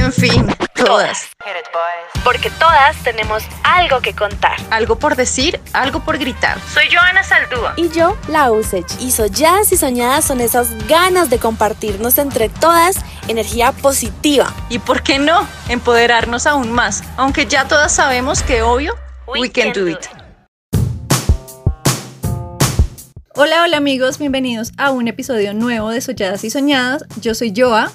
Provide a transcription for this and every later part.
En fin, todas. Porque todas tenemos algo que contar. Algo por decir, algo por gritar. Soy Joana Saldúa. Y yo, la Usech. Y solladas y soñadas son esas ganas de compartirnos entre todas energía positiva. Y por qué no, empoderarnos aún más. Aunque ya todas sabemos que obvio, we, can, do it. Hola, hola amigos, bienvenidos a un episodio nuevo de Solladas y Soñadas. Yo soy Joa.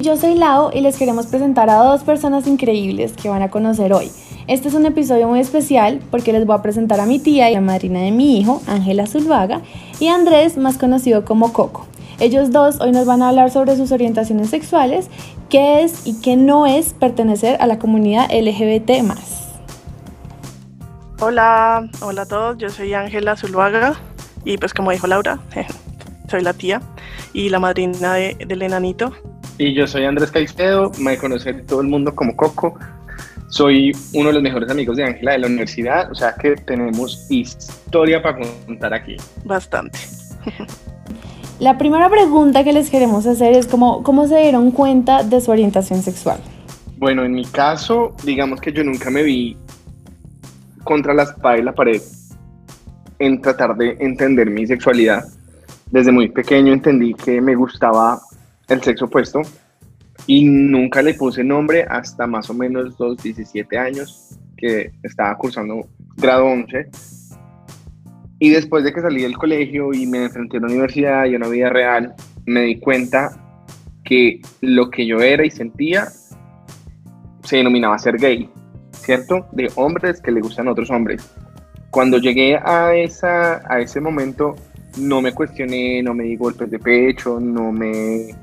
Yo soy Lau y les queremos presentar a dos personas increíbles que van a conocer hoy. Este es un episodio muy especial porque les voy a presentar a mi tía y la madrina de mi hijo, Ángela Zulvaga, y a Andrés, más conocido como Coco. Ellos dos hoy nos van a hablar sobre sus orientaciones sexuales, qué es y qué no es pertenecer a la comunidad LGBT. Hola, hola a todos, yo soy Ángela Zulvaga y pues como dijo Laura, soy la tía y la madrina del enanito. Y yo soy Andrés Caicedo, me conoce todo el mundo como Coco. Soy uno de los mejores amigos de Ángela de la universidad, o sea que tenemos historia para contar aquí. Bastante. La primera pregunta que les queremos hacer es cómo, cómo se dieron cuenta de su orientación sexual. Bueno, en mi caso, digamos que yo nunca me vi contra la espada y la pared en tratar de entender mi sexualidad. Desde muy pequeño entendí que me gustaba el sexo opuesto y nunca le puse nombre hasta más o menos los 17 años que estaba cursando grado 11. Y después de que salí del colegio y me enfrenté a la universidad y a una vida real, me di cuenta que lo que yo era y sentía se denominaba ser gay, ¿cierto? De hombres que le gustan otros hombres. Cuando llegué a, esa, a ese momento, no me cuestioné, no me di golpes de pecho, no me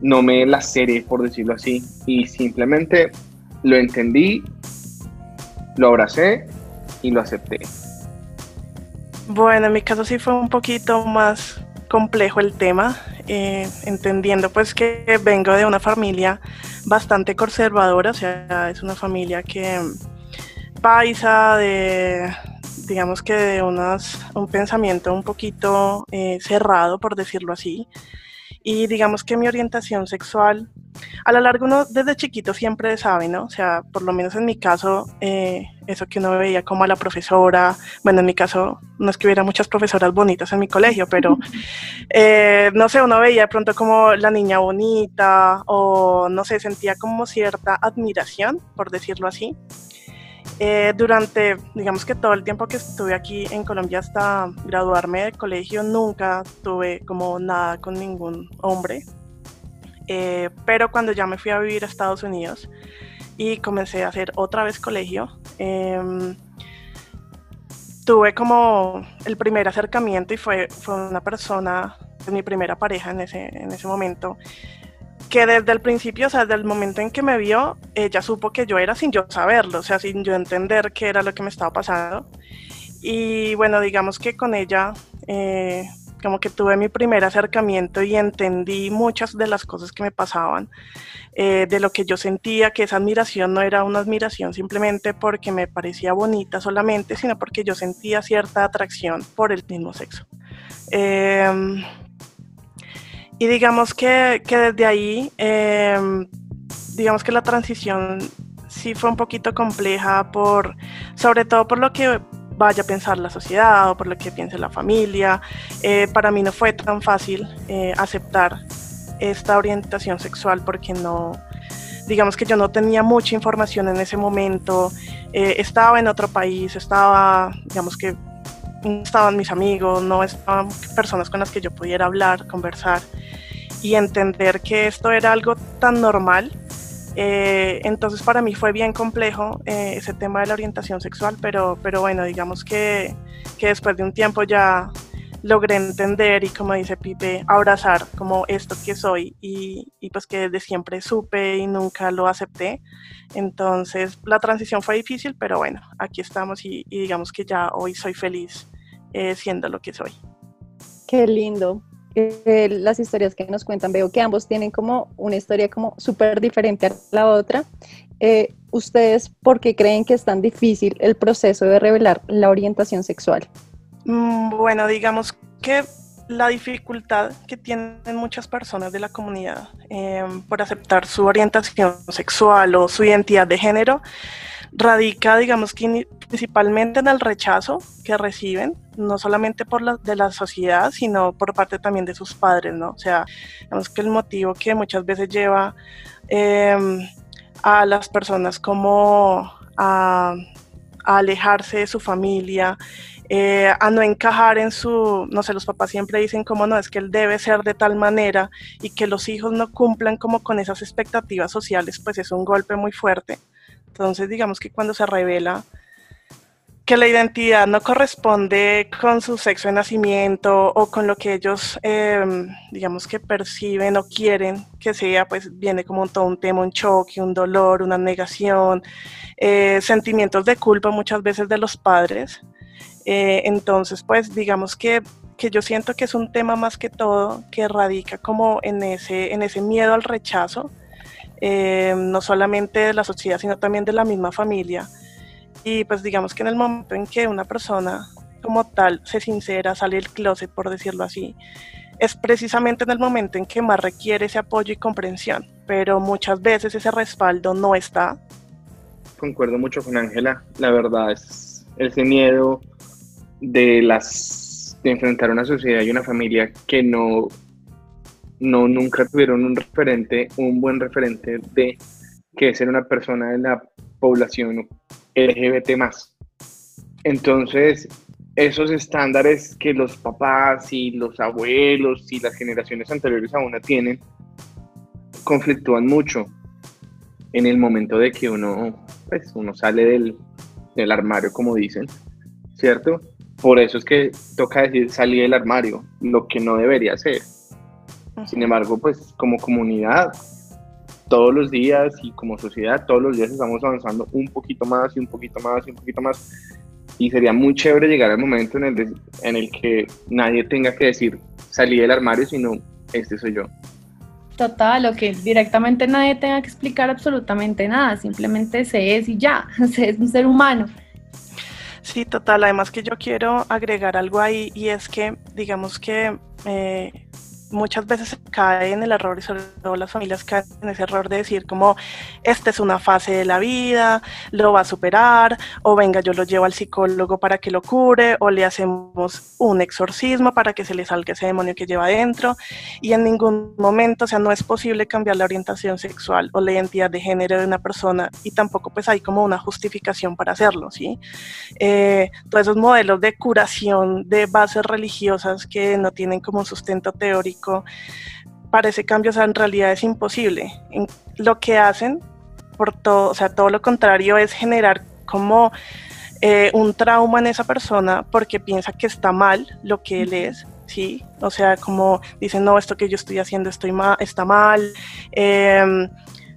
no me la laceré, por decirlo así, y simplemente lo entendí, lo abracé y lo acepté. Bueno, en mi caso sí fue un poquito más complejo el tema, eh, entendiendo pues que vengo de una familia bastante conservadora, o sea, es una familia que paisa de digamos que de unas, un pensamiento un poquito eh, cerrado, por decirlo así. Y digamos que mi orientación sexual, a lo largo uno desde chiquito siempre sabe, ¿no? O sea, por lo menos en mi caso, eh, eso que uno veía como a la profesora, bueno, en mi caso no es que hubiera muchas profesoras bonitas en mi colegio, pero eh, no sé, uno veía de pronto como la niña bonita o no sé, sentía como cierta admiración, por decirlo así. Eh, durante, digamos que todo el tiempo que estuve aquí en Colombia hasta graduarme de colegio, nunca tuve como nada con ningún hombre. Eh, pero cuando ya me fui a vivir a Estados Unidos y comencé a hacer otra vez colegio, em, tuve como el primer acercamiento y fue, fue una persona, mi primera pareja en ese, en ese momento, que desde el principio, o sea, desde el momento en que me vio, ella supo que yo era sin yo saberlo, o sea, sin yo entender qué era lo que me estaba pasando. Y bueno, digamos que con ella, eh, como que tuve mi primer acercamiento y entendí muchas de las cosas que me pasaban, eh, de lo que yo sentía, que esa admiración no era una admiración simplemente porque me parecía bonita solamente, sino porque yo sentía cierta atracción por el mismo sexo. Eh, y digamos que, que desde ahí, em, digamos que la transición sí fue un poquito compleja, por, sobre todo por lo que vaya a pensar la sociedad o por lo que piense la familia. Eh, para mí no fue tan fácil eh, aceptar esta orientación sexual porque no, digamos que yo no tenía mucha información en ese momento, eh, estaba en otro país, estaba, digamos que no estaban mis amigos, no estaban personas con las que yo pudiera hablar, conversar y entender que esto era algo tan normal. Eh, entonces para mí fue bien complejo eh, ese tema de la orientación sexual, pero, pero bueno, digamos que, que después de un tiempo ya logré entender y como dice Pipe, abrazar como esto que soy y, y, pues que desde siempre supe y nunca lo acepté. Entonces la transición fue difícil, pero bueno, aquí estamos y, digamos que ya hoy soy feliz eh, siendo lo que soy. Qué lindo. eh, las historias que nos cuentan, veo que ambos tienen como una historia como súper diferente a la otra. Eh, ¿Ustedes por qué creen que es tan difícil el proceso de revelar la orientación sexual? Mm, bueno, digamos que la dificultad que tienen muchas personas de la comunidad em, por aceptar su orientación sexual o su identidad de género radica, digamos que principalmente en el rechazo que reciben, no solamente por la, de la sociedad, sino por parte también de sus padres, ¿no? O sea, digamos que el motivo que muchas veces lleva em, a las personas como a, a alejarse de su familia, eh, a no encajar en su, no sé, los papás siempre dicen como no, es que él debe ser de tal manera y que los hijos no cumplan como con esas expectativas sociales, pues es un golpe muy fuerte. Entonces, digamos que cuando se revela que la identidad no corresponde con su sexo de nacimiento o con lo que ellos, em, digamos que perciben o quieren que sea, pues viene como todo un tema, un choque, un dolor, una negación, eh, sentimientos de culpa muchas veces de los padres. Eh, entonces, pues digamos que, yo siento que es un tema más que todo que radica como en ese, en ese miedo al rechazo, eh, no solamente de la sociedad, sino también de la misma familia. Y pues digamos que en el momento en que una persona como tal se sincera, sale del closet, por decirlo así, es precisamente en el momento en que más requiere ese apoyo y comprensión, pero muchas veces ese respaldo no está. Concuerdo mucho con Ángela, la verdad es ese miedo de las de enfrentar una sociedad y una familia que no no nunca tuvieron un referente, un buen referente de que ser una persona de la población LGBT más. Entonces, esos estándares que los papás y los abuelos y las generaciones anteriores a una tienen, conflictúan mucho en el momento de que uno, pues, uno sale del, del armario, como dicen, ¿cierto? Por eso es que toca decir salir del armario, lo que no debería ser. Sin embargo, pues como comunidad, todos los días y como sociedad, todos los días estamos avanzando un poquito más y un poquito más y un poquito más. Y sería muy chévere llegar al momento en el, en el que nadie tenga que decir salí del armario, sino este soy yo. Total, o que directamente nadie tenga que explicar absolutamente nada, simplemente se es y ya, se es un ser humano. Sí, total. Además que yo quiero agregar algo ahí y es que, digamos que eh, muchas veces cae en el error y sobre todo las familias caen en ese error de decir como esta es una fase de la vida, lo va a superar o venga yo lo llevo al psicólogo para que lo cure o le hacemos un exorcismo para que se le salga ese demonio que lleva adentro y en ningún momento, o sea, no es posible cambiar la orientación sexual o la identidad de género de una persona y tampoco pues hay como una justificación para hacerlo, ¿sí? Eh, todos esos modelos de curación de bases religiosas que no tienen como sustento teórico para ese cambio, o sea, en realidad es imposible. lo que hacen, por todo, o sea, todo lo contrario, es generar como eh, un trauma en esa persona porque piensa que está mal lo que él es, ¿sí? O sea, como dicen, no, esto que yo estoy haciendo estoy está mal, em,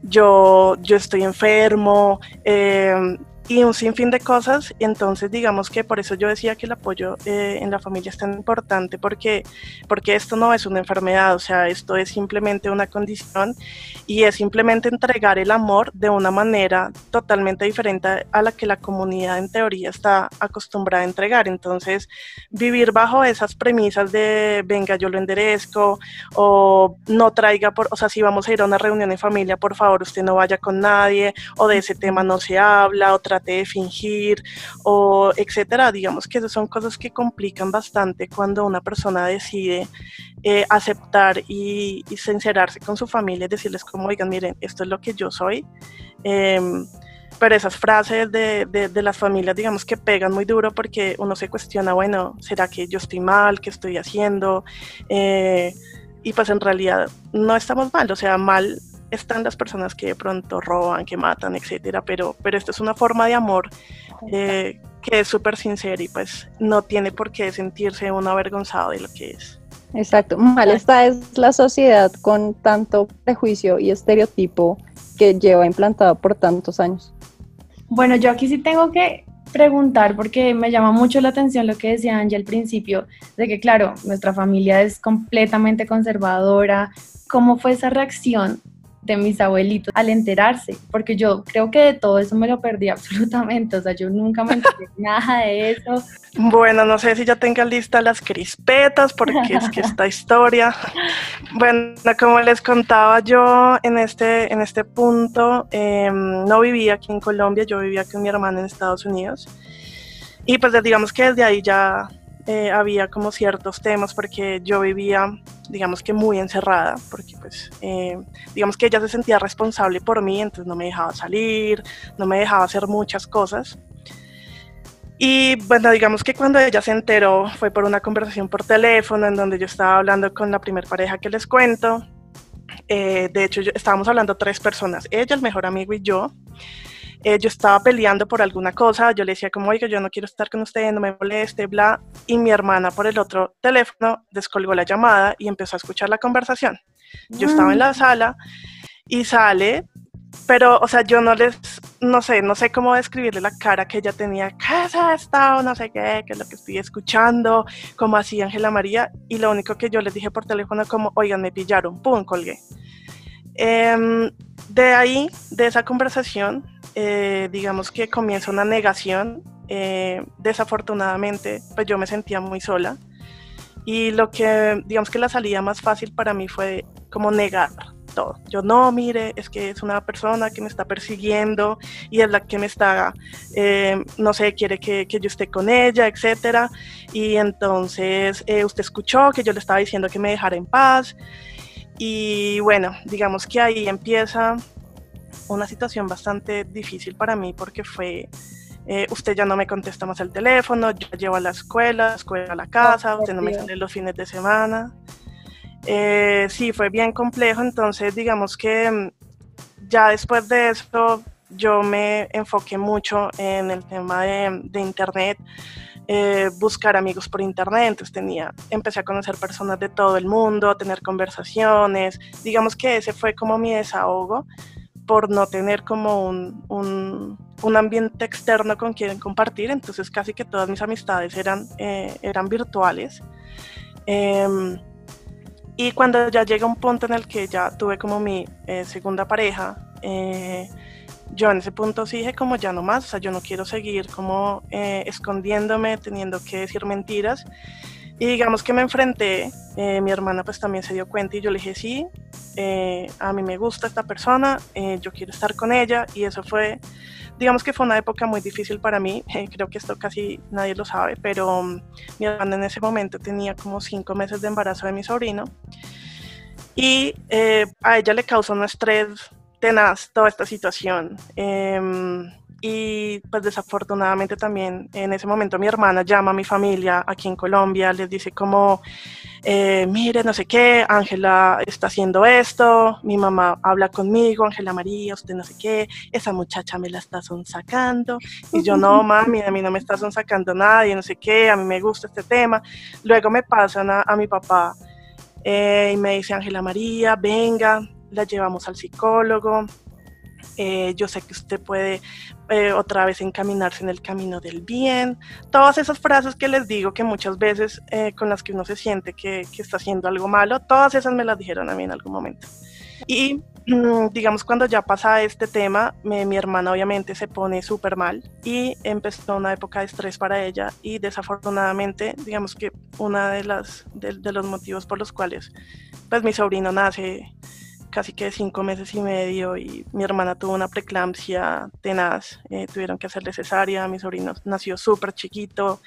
yo, yo estoy enfermo, eh, y un sinfín de cosas. Entonces, digamos que por eso yo decía que el apoyo eh, en la familia es tan importante, porque, porque esto no es una enfermedad, o sea, esto es simplemente una condición y es simplemente entregar el amor de una manera totalmente diferente a la que la comunidad en teoría está acostumbrada a entregar. Entonces, vivir bajo esas premisas de, venga, yo lo enderezco, o no traiga, por, o sea, si vamos a ir a una reunión en familia, por favor, usted no vaya con nadie, o de ese tema no se habla, de fingir o etcétera. Digamos que esas son cosas que complican bastante cuando una persona decide eh, aceptar y, sincerarse con su familia y decirles como, oigan, miren, esto es lo que yo soy. Em, pero esas frases de, de, las familias, digamos que pegan muy duro porque uno se cuestiona, bueno, ¿será que yo estoy mal? ¿Qué estoy haciendo? Eh, y pues en realidad no estamos mal, o sea, mal están las personas que de pronto roban, que matan, etcétera, pero, pero esto es una forma de amor eh, que es súper sincera y pues no tiene por qué sentirse uno avergonzado de lo que es. Exacto, mal esta es la sociedad con tanto prejuicio y estereotipo que lleva implantado por tantos años. Bueno, yo aquí sí tengo que preguntar porque me llama mucho la atención lo que decía Angie al principio, de que claro, nuestra familia es completamente conservadora. ¿Cómo fue esa reacción de mis abuelitos al enterarse, porque yo creo que de todo eso me lo perdí absolutamente, o sea, yo nunca me enteré nada de eso. Bueno, no sé si ya tenga lista las crispetas, porque es que esta historia, bueno, como les contaba yo en este, en este punto, em, no vivía aquí en Colombia, yo vivía con mi hermana en Estados Unidos, y pues digamos que desde ahí ya eh, había como ciertos temas porque yo vivía, digamos que muy encerrada, porque pues, eh, digamos que ella se sentía responsable por mí, entonces no me dejaba salir, no me dejaba hacer muchas cosas. Y bueno, digamos que cuando ella se enteró fue por una conversación por teléfono en donde yo estaba hablando con la primer pareja que les cuento. Eh, de hecho, estábamos hablando tres personas, ella, el mejor amigo y yo. Eh, yo estaba peleando por alguna cosa, yo le decía como, oiga, yo no quiero estar con usted, no me moleste, bla, y mi hermana por el otro teléfono descolgó la llamada y empezó a escuchar la conversación. Yo estaba en la sala y sale, pero, o sea, yo no les, no sé, no sé cómo describirle la cara que ella tenía, casa estado, no sé qué, qué es lo que estoy escuchando, como así Ángela María, y lo único que yo les dije por teléfono como, oigan, me pillaron, pum, colgué. Em, de ahí, de esa conversación, eh, digamos que comienza una negación. Eh, desafortunadamente, pues yo me sentía muy sola. Y lo que, digamos que la salida más fácil para mí fue como negar todo. Yo no, mire, es que es una persona que me está persiguiendo y es la que me está, eh, no sé, quiere que, que, yo esté con ella, etcétera. Y entonces usted escuchó que yo le estaba diciendo que me dejara en paz. Y bueno, digamos que ahí empieza una situación bastante difícil para mí porque fue, eh, usted ya no me contesta más el teléfono, yo llevo a la escuela, la escuela a la casa, usted no me sale los fines de semana. Eh, sí, fue bien complejo, entonces digamos que mm, ya después de eso yo me enfoqué mucho en el tema de, de internet, eh, buscar amigos por internet, entonces tenía, empecé a conocer personas de todo el mundo, tener conversaciones, digamos que ese fue como mi desahogo por no tener como un, un, ambiente externo con quien compartir, entonces casi que todas mis amistades eran, eh, eran virtuales. Em, y cuando ya llega un punto en el que ya tuve como mi eh, segunda pareja, eh, yo en ese punto sí dije como ya no más, o sea, yo no quiero seguir como escondiéndome, teniendo que decir mentiras. Y digamos que me enfrenté, eh, mi hermana pues también se dio cuenta y yo le dije, sí, eh, a mí me gusta esta persona, eh, yo quiero estar con ella y eso fue, digamos que fue una época muy difícil para mí, creo que esto casi nadie lo sabe, pero um, mi hermana en ese momento tenía como cinco meses de embarazo de mi sobrino y a ella le causó un estrés tenaz toda esta situación. Y pues desafortunadamente también en ese momento mi hermana llama a mi familia aquí en Colombia, les dice como, eh, mire, no sé qué, Ángela está haciendo esto, mi mamá habla conmigo, Ángela María, usted no sé qué, esa muchacha me la está sacando y yo no, mami, a mí no me está sacando nadie, no sé qué, a mí me gusta este tema. Luego me pasan a, mi papá eh, y me dice, Ángela María, venga, la llevamos al psicólogo, eh, yo sé que usted puede eh, otra vez encaminarse en el camino del bien, todas esas frases que les digo que muchas veces eh, con las que uno se siente que, que, está haciendo algo malo, todas esas me las dijeron a mí en algún momento. Y mm, digamos cuando ya pasa este tema, mi hermana obviamente se pone súper mal y empezó una época de estrés para ella y desafortunadamente digamos que una de las de, de los motivos por los cuales pues mi sobrino nace casi que cinco meses y medio y mi hermana tuvo una preeclampsia tenaz, eh, tuvieron que hacerle cesárea, mi sobrino nació súper chiquito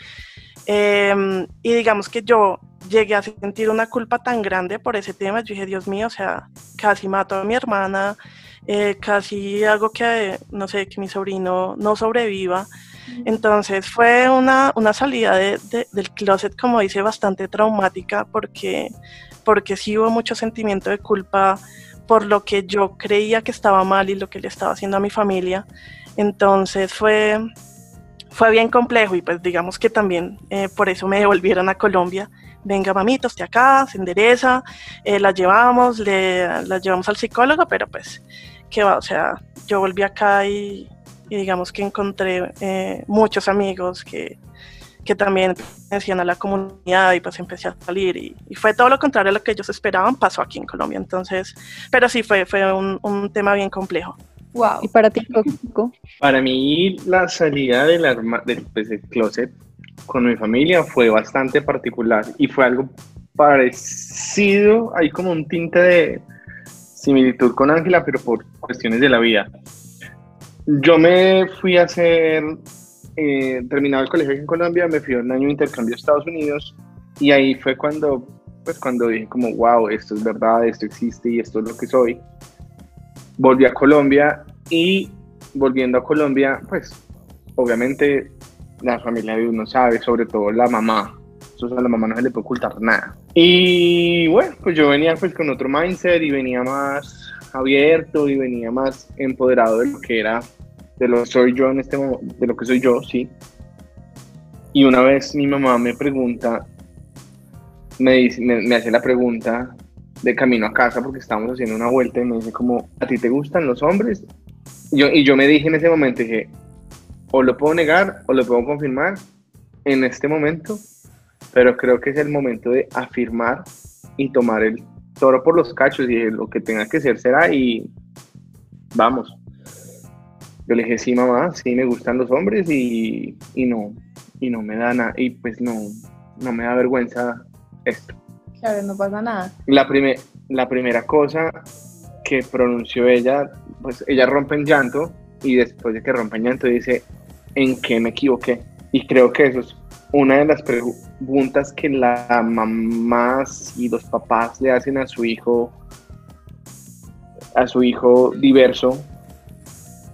em, y digamos que yo llegué a sentir una culpa tan grande por ese tema, yo dije, Dios mío, o sea, casi mato a mi hermana, eh, casi hago que, no sé, que mi sobrino no sobreviva. Entonces fue una, una salida de, del closet, como dice, bastante traumática porque, porque sí hubo mucho sentimiento de culpa por lo que yo creía que estaba mal y lo que le estaba haciendo a mi familia. Entonces fue, fue bien complejo y pues digamos que también eh, por eso me devolvieron a Colombia. Venga, mamita, usted acá, se endereza, eh, la llevamos, le, la llevamos al psicólogo, pero pues, ¿qué va? O sea, yo volví acá y, y digamos que encontré eh, muchos amigos que, que también pertenecían a la comunidad y pues empecé a salir y, fue todo lo contrario a lo que ellos esperaban, pasó aquí en Colombia. Entonces, pero sí fue, fue un, un tema bien complejo. Wow. ¿Y para ti, Coco? Para mí, la salida del, del, pues, del closet con mi familia fue bastante particular y fue algo parecido, hay como un tinte de similitud con Ángela, pero por cuestiones de la vida. Yo me fui a hacer, eh, terminado el colegio en Colombia, me fui un año de intercambio a Estados Unidos y ahí fue cuando, pues cuando dije como, wow, esto es verdad, esto existe y esto es lo que soy volví a Colombia y volviendo a Colombia, pues obviamente la familia de uno sabe, sobre todo la mamá. Eso a la mamá no se le puede ocultar nada. Y bueno, pues yo venía pues con otro mindset y venía más abierto y venía más empoderado de lo que era, de lo que soy yo en este momento, de lo que soy yo, sí. Y una vez mi mamá me pregunta, me, me hace la pregunta, de camino a casa porque estábamos haciendo una vuelta y me dice como, ¿a ti te gustan los hombres? Y yo, y yo me dije en ese momento, dije, o lo puedo negar o lo puedo confirmar en este momento, pero creo que es el momento de afirmar y tomar el toro por los cachos y lo que tenga que ser será y vamos. Yo le dije, sí, mamá, sí me gustan los hombres y, y no, y no me da nada, y pues no, no me da vergüenza esto no pasa nada. La, la primera cosa que pronunció ella, pues ella rompe en llanto y después de que rompe en llanto dice, ¿en qué me equivoqué? Y creo que eso es una de las preguntas que las mamás y los papás le hacen a su hijo, a su hijo diverso,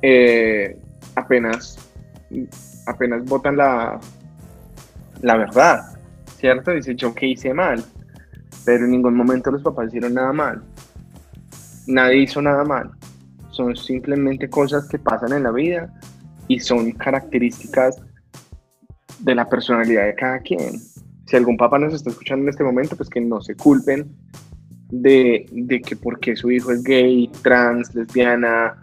eh, apenas, apenas votan la, la verdad, ¿cierto? Dice, yo qué hice mal pero en ningún momento los papás hicieron nada mal. Nadie hizo nada mal. Son simplemente cosas que pasan en la vida y son características de la personalidad de cada quien. Si algún papá nos está escuchando en este momento, pues que no se culpen de, de que porque su hijo es gay, trans, lesbiana,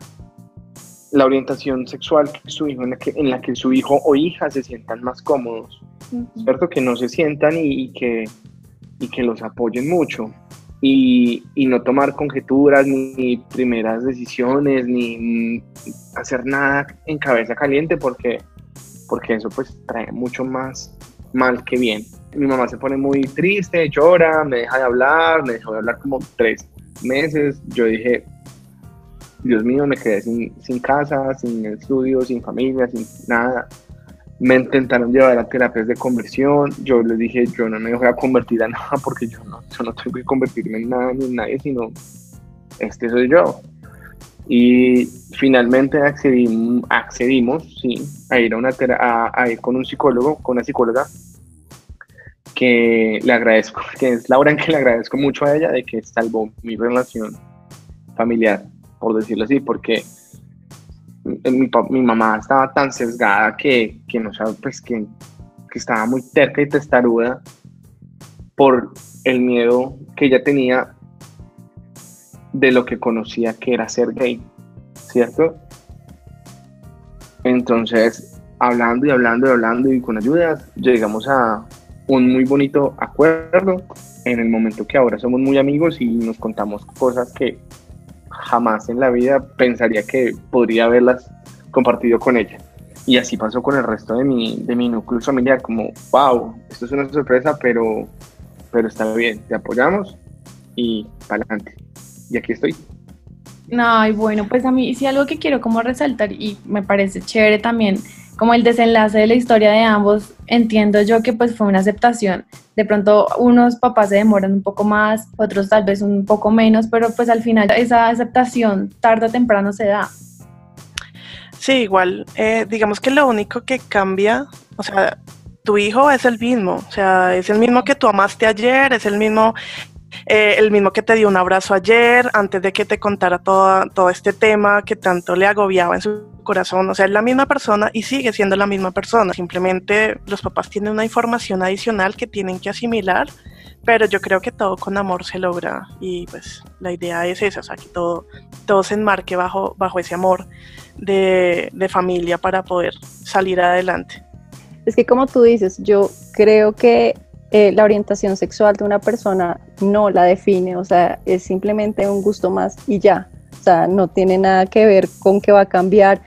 la orientación sexual que su hijo, en, la que, en la que su hijo o hija se sientan más cómodos, ¿cierto? Que no se sientan y que y que los apoyen mucho. Y, y, no tomar conjeturas, ni primeras decisiones, ni hacer nada en cabeza caliente, porque, porque eso pues trae mucho más mal que bien. Mi mamá se pone muy triste, llora, me deja de hablar, me dejó de hablar como tres meses. Yo dije, Dios mío, me quedé sin, sin casa, sin estudio, sin familia, sin nada. Me intentaron llevar a terapias de conversión, yo les dije, yo no me voy a convertir a nada porque yo no, yo no tengo que convertirme en nada ni en nadie, sino este soy yo. Y finalmente accedimos, accedimos sí, a ir, a una a, ir con un psicólogo, con una psicóloga, que le agradezco, que es Laura, en que le agradezco mucho a ella de que salvó mi relación familiar, por decirlo así, porque mi, mamá estaba tan sesgada que, que no sabe, pues que, que, estaba muy terca y testaruda por el miedo que ella tenía de lo que conocía que era ser gay, ¿cierto? Entonces, hablando y hablando y hablando y con ayudas, llegamos a un muy bonito acuerdo en el momento que ahora somos muy amigos y nos contamos cosas que jamás en la vida pensaría que podría haberlas compartido con ella. Y así pasó con el resto de mi, de mi núcleo familiar, como, wow, esto es una sorpresa, pero, pero está bien, te apoyamos y para adelante. Y aquí estoy. No, y bueno, pues a mí sí algo que quiero como resaltar y me parece chévere también como el desenlace de la historia de ambos, entiendo yo que pues fue una aceptación. De pronto unos papás se demoran un poco más, otros tal vez un poco menos, pero pues al final esa aceptación tarde o temprano se da. Sí, igual, eh, digamos que lo único que cambia, o sea, tu hijo es el mismo, o sea, es el mismo que tú amaste ayer, es el mismo eh, el mismo que te dio un abrazo ayer, antes de que te contara todo, todo este tema que tanto le agobiaba en su corazón. O sea, es la misma persona y sigue siendo la misma persona. Simplemente los papás tienen una información adicional que tienen que asimilar, pero yo creo que todo con amor se logra y pues la idea es esa, o sea, que todo todo se enmarque bajo, bajo ese amor de, de familia para poder salir adelante. Es que como tú dices, yo creo que eh, la orientación sexual de una persona no la define, o sea, es simplemente un gusto más y ya. O sea, no tiene nada que ver con que va a cambiar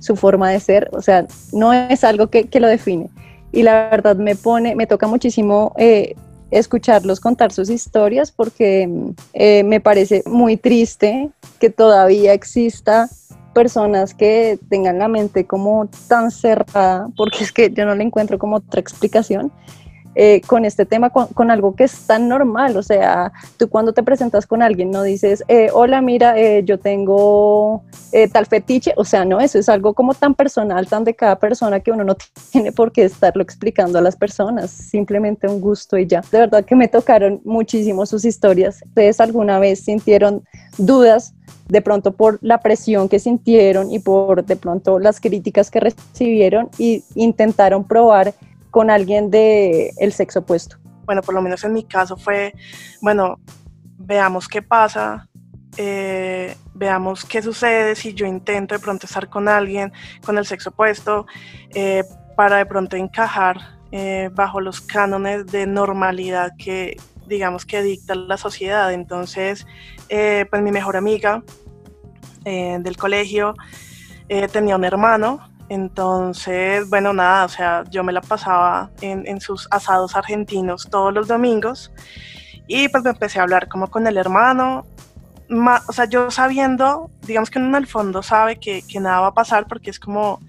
su forma de ser, o sea, no es algo que, que lo define. Y la verdad me pone, me toca muchísimo eh, escucharlos contar sus historias porque eh, me parece muy triste que todavía exista personas que tengan la mente como tan cerrada, porque es que yo no le encuentro como otra explicación, eh, con este tema, con, algo que es tan normal. O sea, tú cuando te presentas con alguien no dices, eh, hola, mira, eh, yo tengo tal fetiche. O sea, no, eso es algo como tan personal, tan de cada persona que uno no tiene por qué estarlo explicando a las personas. Simplemente un gusto y ya. De verdad que me tocaron muchísimo sus historias. ¿Ustedes alguna vez sintieron dudas? de pronto por la presión que sintieron y por de pronto las críticas que recibieron y intentaron probar con alguien del el sexo opuesto? Bueno, por lo menos en mi caso fue, bueno, veamos qué pasa, eh, veamos qué sucede si yo intento de pronto estar con alguien con el sexo opuesto eh, para de pronto encajar eh, bajo los cánones de normalidad que digamos que dicta la sociedad. Entonces, pues mi mejor amiga del colegio tenía un hermano entonces, bueno, nada, o sea, yo me la pasaba en, sus asados argentinos todos los domingos y pues me empecé a hablar como con el hermano, o sea, yo sabiendo, digamos que uno en el fondo sabe que, nada va a pasar porque es como,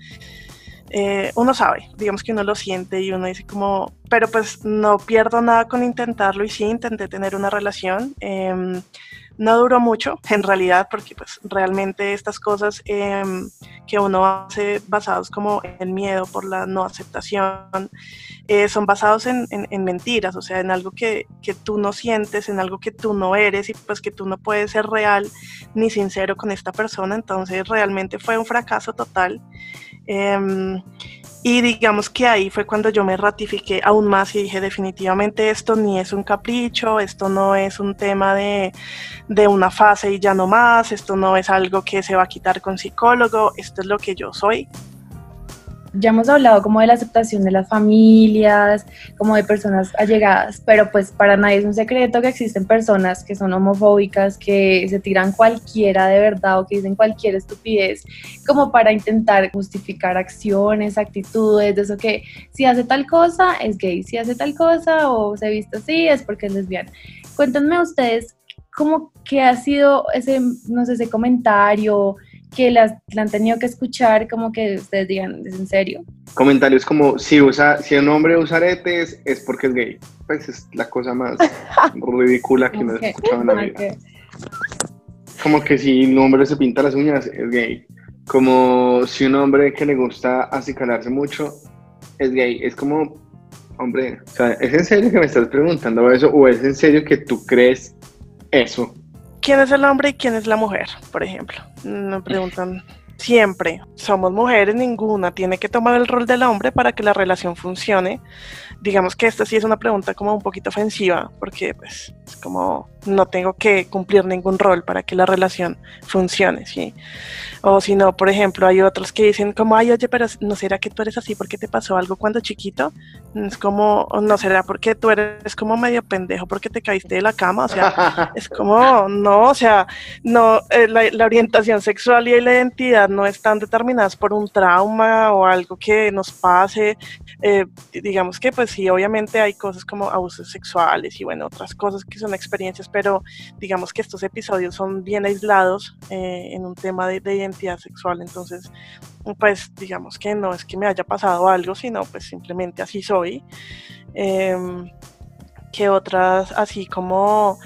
eh, uno sabe, digamos que uno lo siente y uno dice como, pero pues no pierdo nada con intentarlo y sí, intenté tener una relación. Em, no duró mucho, en realidad, porque pues realmente estas cosas em, que uno hace basados como en miedo por la no aceptación, eh, son basados en, mentiras, o sea, en algo que, que, tú no sientes, en algo que tú no eres y pues que tú no puedes ser real ni sincero con esta persona, entonces realmente fue un fracaso total. Em, y digamos que ahí fue cuando yo me ratifiqué aún más y dije definitivamente esto ni es un capricho, esto no es un tema de, de, una fase y ya no más, esto no es algo que se va a quitar con psicólogo, esto es lo que yo soy ya hemos hablado como de la aceptación de las familias, como de personas allegadas, pero pues para nadie es un secreto que existen personas que son homofóbicas, que se tiran cualquiera de verdad o que dicen cualquier estupidez, como para intentar justificar acciones, actitudes, de eso que si hace tal cosa es gay, si hace tal cosa o se viste así es porque es lesbiana. Cuéntenme ustedes cómo que ha sido ese, no sé, ese comentario, que las, la han tenido que escuchar como que ustedes digan, ¿es en serio? Comentarios como, si, usa, si un hombre usa aretes es porque es gay. Pues es la cosa más ridícula que me he escuchado en la vida. Como que si un hombre se pinta las uñas es gay. Como si un hombre que le gusta acicalarse mucho es gay. Es como, hombre, o sea, ¿es en serio que me estás preguntando eso? ¿O es en serio que tú crees eso? ¿Quién es el hombre y quién es la mujer, por ejemplo? Me preguntan siempre. Somos mujeres, ninguna tiene que tomar el rol del hombre para que la relación funcione. Digamos que esta sí es una pregunta como un poquito ofensiva, porque pues es como no tengo que cumplir ningún rol para que la relación funcione, ¿sí? O si no, por ejemplo, hay otros que dicen como, ay, oye, pero ¿no será que tú eres así porque te pasó algo cuando chiquito? Es como, ¿no será porque tú eres como medio pendejo porque te caíste de la cama? O sea, es como, no, o sea, no, eh, la, orientación sexual y la identidad no están determinadas por un trauma o algo que nos pase. Eh, digamos que pues sí, obviamente hay cosas como abusos sexuales y bueno, otras cosas que son experiencias pero digamos que estos episodios son bien aislados eh, en un tema de, identidad sexual, entonces pues digamos que no es que me haya pasado algo, sino pues simplemente así soy. Em, que otras así como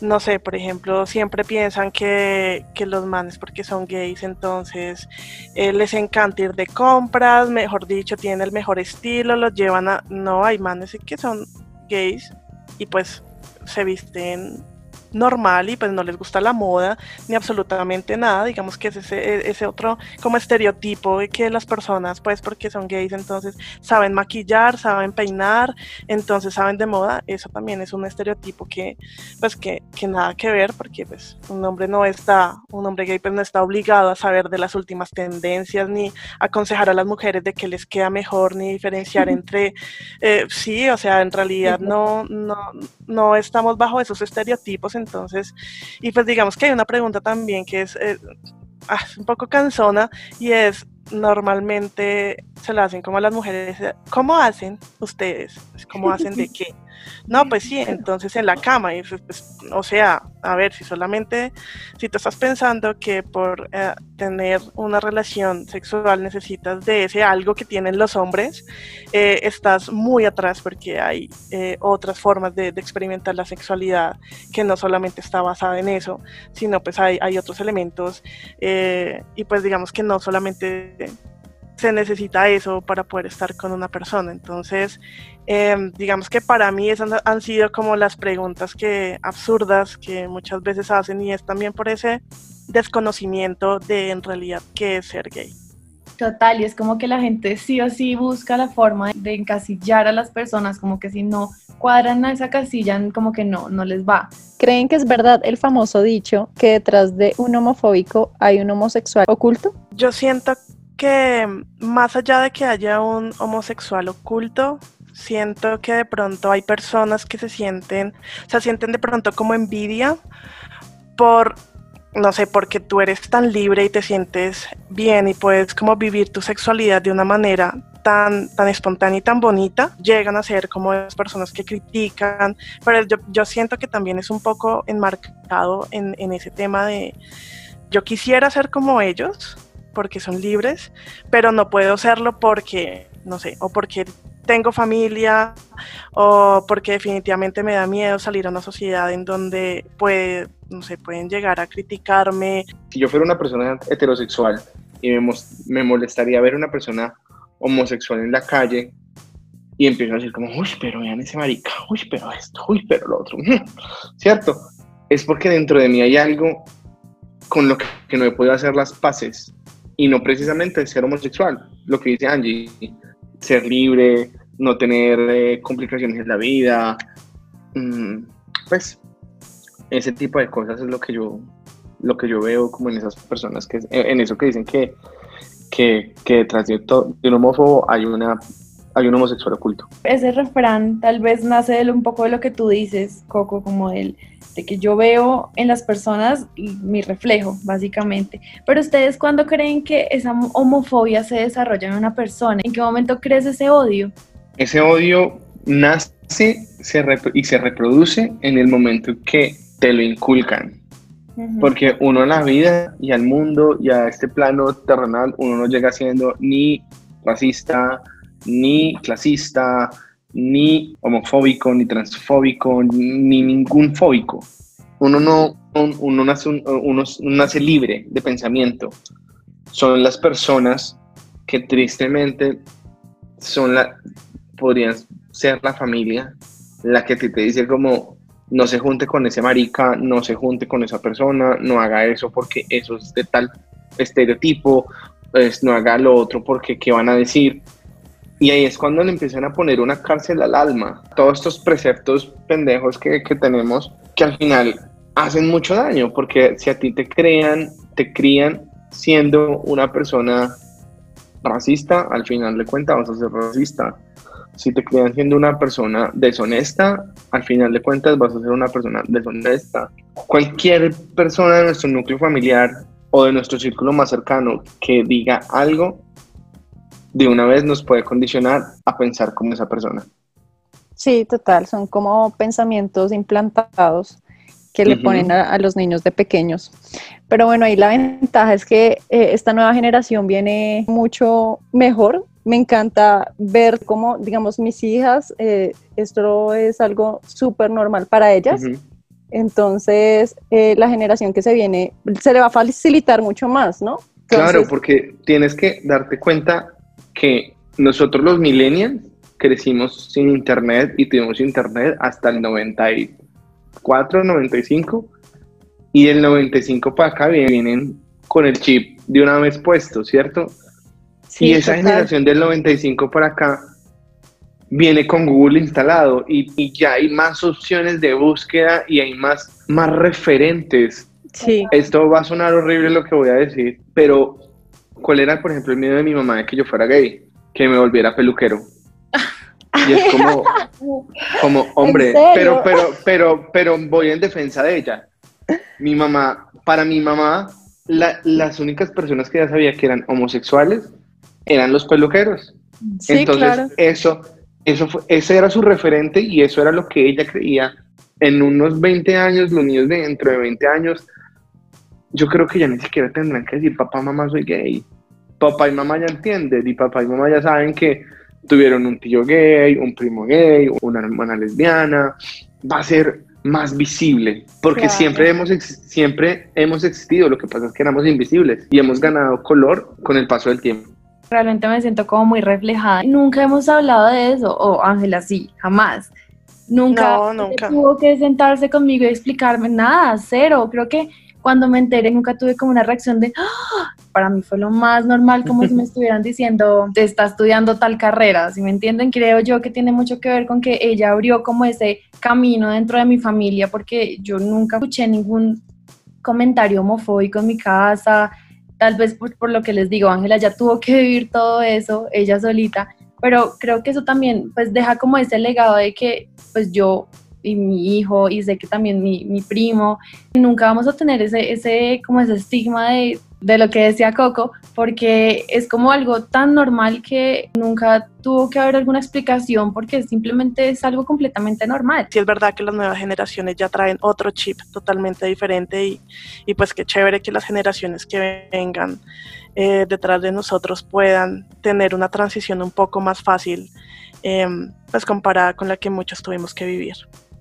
no sé, por ejemplo, siempre piensan que, los manes porque son gays, entonces eh, les encanta ir de compras, mejor dicho, tienen el mejor estilo, los llevan a... No, hay manes que son gays y pues se visten normal y pues no les gusta la moda ni absolutamente nada, digamos que es ese, ese otro como estereotipo de que las personas pues porque son gays entonces saben maquillar, saben peinar, entonces saben de moda, eso también es un estereotipo que pues que, que nada que ver porque pues un hombre no está, un hombre gay pues no está obligado a saber de las últimas tendencias ni aconsejar a las mujeres de qué les queda mejor ni diferenciar entre, eh, sí, o sea, en realidad no, no, no estamos bajo esos estereotipos entonces, y pues digamos que hay una pregunta también que es eh, ah, un poco cansona y es, normalmente se la hacen como las mujeres, ¿cómo hacen ustedes? ¿Cómo hacen de qué? No, pues sí, entonces en la cama, pues, pues, o sea, a ver, si solamente, si tú estás pensando que por eh, tener una relación sexual necesitas de ese algo que tienen los hombres, eh, estás muy atrás porque hay eh, otras formas de, experimentar la sexualidad que no solamente está basada en eso, sino pues hay, hay otros elementos y pues digamos que no solamente se necesita eso para poder estar con una persona. Entonces, em, digamos que para mí esas han sido como las preguntas que absurdas que muchas veces hacen y es también por ese desconocimiento de en realidad qué es ser gay. Total, y es como que la gente sí o sí busca la forma de encasillar a las personas, como que si no cuadran a esa casilla, como que no, no les va. ¿Creen que es verdad el famoso dicho que detrás de un homofóbico hay un homosexual oculto? Yo siento que más allá de que haya un homosexual oculto, siento que de pronto hay personas que se sienten, o sea, sienten de pronto como envidia por, no sé, porque tú eres tan libre y te sientes bien y puedes como vivir tu sexualidad de una manera tan, tan espontánea y tan bonita, llegan a ser como las personas que critican, pero yo, siento que también es un poco enmarcado en, en ese tema de yo quisiera ser como ellos, porque son libres, pero no puedo serlo porque, no sé, o porque tengo familia o porque definitivamente me da miedo salir a una sociedad en donde puede, no sé, pueden llegar a criticarme. Si yo fuera una persona heterosexual y me, me molestaría ver una persona homosexual en la calle y empiezo a decir como, uy, pero vean ese marica, uy, pero esto, uy, pero lo otro, ¿cierto? Es porque dentro de mí hay algo con lo que, no he podido hacer las paces y no precisamente ser homosexual, lo que dice Angie, ser libre, no tener eh, complicaciones en la vida, mm, pues ese tipo de cosas es lo que yo lo que yo veo como en esas personas que en eso que dicen que que, detrás de, de un homófobo hay una hay un homosexual oculto. Ese refrán tal vez nace de un poco de lo que tú dices, Coco, como el de que yo veo en las personas mi reflejo, básicamente. Pero ustedes, ¿cuándo creen que esa homofobia se desarrolla en una persona? ¿En qué momento crece ese odio? Ese odio nace y se reproduce en el momento que te lo inculcan. Porque uno en la vida y al mundo y a este plano terrenal, uno no llega siendo ni racista, ni clasista, ni homofóbico, ni transfóbico, ni ningún fóbico. Uno no uno nace, uno nace libre de pensamiento. Son las personas que tristemente son la, podrían ser la familia, la que te, dice como, no se junte con ese marica, no se junte con esa persona, no haga eso porque eso es de tal estereotipo, pues no haga lo otro porque qué van a decir. Y ahí es cuando le empiezan a poner una cárcel al alma. Todos estos preceptos pendejos que, que tenemos que al final hacen mucho daño, porque si a ti te crean, te crían siendo una persona racista, al final de cuentas vas a ser racista. Si te crían siendo una persona deshonesta, al final de cuentas vas a ser una persona deshonesta. Cualquier persona de nuestro núcleo familiar o de nuestro círculo más cercano que diga algo de una vez nos puede condicionar a pensar como esa persona. Sí, total, son como pensamientos implantados que le ponen a, los niños de pequeños. Pero bueno, ahí la ventaja es que eh, esta nueva generación viene mucho mejor. Me encanta ver cómo, digamos, mis hijas, eh, esto es algo súper normal para ellas. Entonces, eh, la generación que se viene se le va a facilitar mucho más, ¿no? claro, porque tienes que darte cuenta que nosotros los millennials crecimos sin internet y tuvimos internet hasta el 90 y 94, 95, y del 95 para acá vienen con el chip de una vez puesto, ¿cierto? y esa generación del 95 para acá viene con Google instalado y, y, ya hay más opciones de búsqueda y hay más, más referentes. Sí. Esto va a sonar horrible lo que voy a decir, pero ¿cuál era, por ejemplo, el miedo de mi mamá de que yo fuera gay? Que me volviera peluquero. Y es como, como hombre, pero, pero, pero, pero voy en defensa de ella. Mi mamá, para mi mamá, las únicas personas que ya sabía que eran homosexuales eran los peluqueros. Sí, Entonces, claro. eso, eso fue, ese era su referente y eso era lo que ella creía. En unos 20 años, los niños de dentro de 20 años, yo creo que ya ni siquiera tendrán que decir papá, mamá, soy gay. Papá y mamá ya entienden y papá y mamá ya saben que tuvieron un tío gay, un primo gay, una hermana lesbiana. Va a ser más visible, porque Claro. siempre, hemos siempre hemos existido, lo que pasa es que éramos invisibles y hemos ganado color con el paso del tiempo. Realmente me siento como muy reflejada. Nunca hemos hablado de eso, o Ángela, sí, jamás. Nunca, No, nunca. tuvo que sentarse conmigo y explicarme nada, cero. Creo que cuando me enteré nunca tuve como una reacción de, ¡Ah! para mí fue lo más normal, como si me estuvieran diciendo, te está estudiando tal carrera, si me entienden, creo yo que tiene mucho que ver con que ella abrió como ese camino dentro de mi familia, porque yo nunca escuché ningún comentario homofóbico en mi casa, tal vez por, por lo que les digo, Ángela ya tuvo que vivir todo eso, ella solita, pero creo que eso también pues deja como ese legado de que pues yo y mi hijo y sé que también mi, mi primo, nunca vamos a tener ese, ese como ese estigma de, de lo que decía Coco, porque es como algo tan normal que nunca tuvo que haber alguna explicación porque simplemente es algo completamente normal. Sí es verdad que las nuevas generaciones ya traen otro chip totalmente diferente y, y pues qué chévere que las generaciones que vengan eh, detrás de nosotros puedan tener una transición un poco más fácil, eh, pues comparada con la que muchos tuvimos que vivir.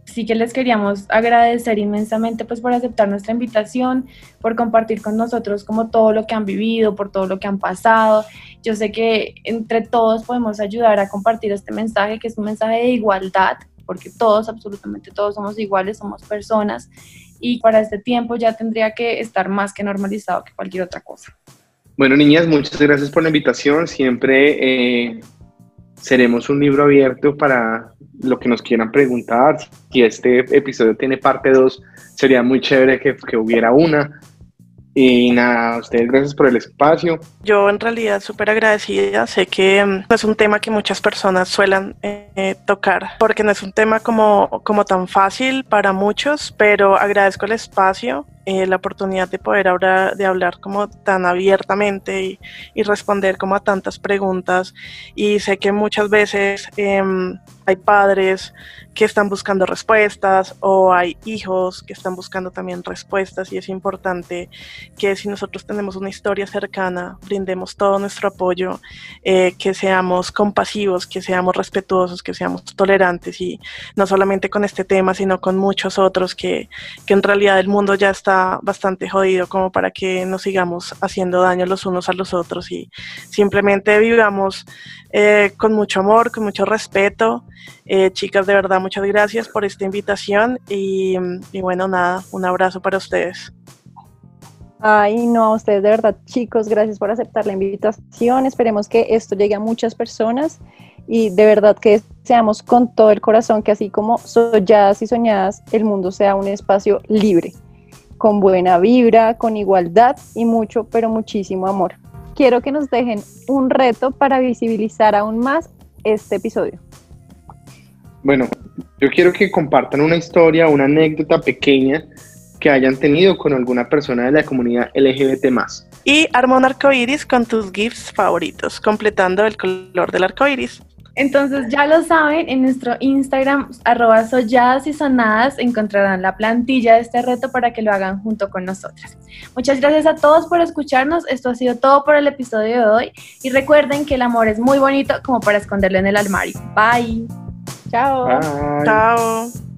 Sí que les queríamos agradecer inmensamente pues por aceptar nuestra invitación, por compartir con nosotros como todo lo que han vivido, por todo lo que han pasado. Yo sé que entre todos podemos ayudar a compartir este mensaje, que es un mensaje de igualdad, porque todos, absolutamente todos somos iguales, somos personas y para este tiempo ya tendría que estar más que normalizado que cualquier otra cosa. Bueno, niñas, muchas gracias por la invitación. Siempre eh, seremos un libro abierto para lo que nos quieran preguntar. Si este episodio tiene parte 2, sería muy chévere que, que hubiera una. Y nada, a ustedes gracias por el espacio. Yo en realidad súper agradecida, sé que mm, es un tema que muchas personas suelen eh, tocar, porque no es un tema como, como tan fácil para muchos, pero agradezco el espacio, eh, la oportunidad de poder hablar, de hablar como tan abiertamente y, y responder como a tantas preguntas. Y sé que muchas veces em, hay padres que están buscando respuestas o hay hijos que están buscando también respuestas y es importante que si nosotros tenemos una historia cercana, brindemos todo nuestro apoyo, eh, que seamos compasivos, que seamos respetuosos, que seamos tolerantes y no solamente con este tema, sino con muchos otros que, que en realidad el mundo ya está bastante jodido como para que nos sigamos haciendo daño los unos a los otros y simplemente vivamos eh, con mucho amor, con mucho respeto. Eh, chicas, de verdad, muchas gracias por esta invitación y, bueno, nada, un abrazo para ustedes. Ay, no, a ustedes de verdad, chicos, gracias por aceptar la invitación. Esperemos que esto llegue a muchas personas y de verdad que seamos con todo el corazón que así como soñadas y soñadas, el mundo sea un espacio libre, con buena vibra, con igualdad y mucho, pero muchísimo amor. Quiero que nos dejen un reto para visibilizar aún más este episodio. Bueno, yo quiero que compartan una historia, una anécdota pequeña que hayan tenido con alguna persona de la comunidad LGBT más. Y arma un arcoíris con tus GIFs favoritos, completando el color del arcoíris. Entonces ya lo saben, en nuestro Instagram, arroba solladas y sonadas, encontrarán la plantilla de este reto para que lo hagan junto con nosotras. Muchas gracias a todos por escucharnos. Esto ha sido todo por el episodio de hoy. Y recuerden que el amor es muy bonito como para esconderlo en el armario. Bye. Chao. Bye. Chao.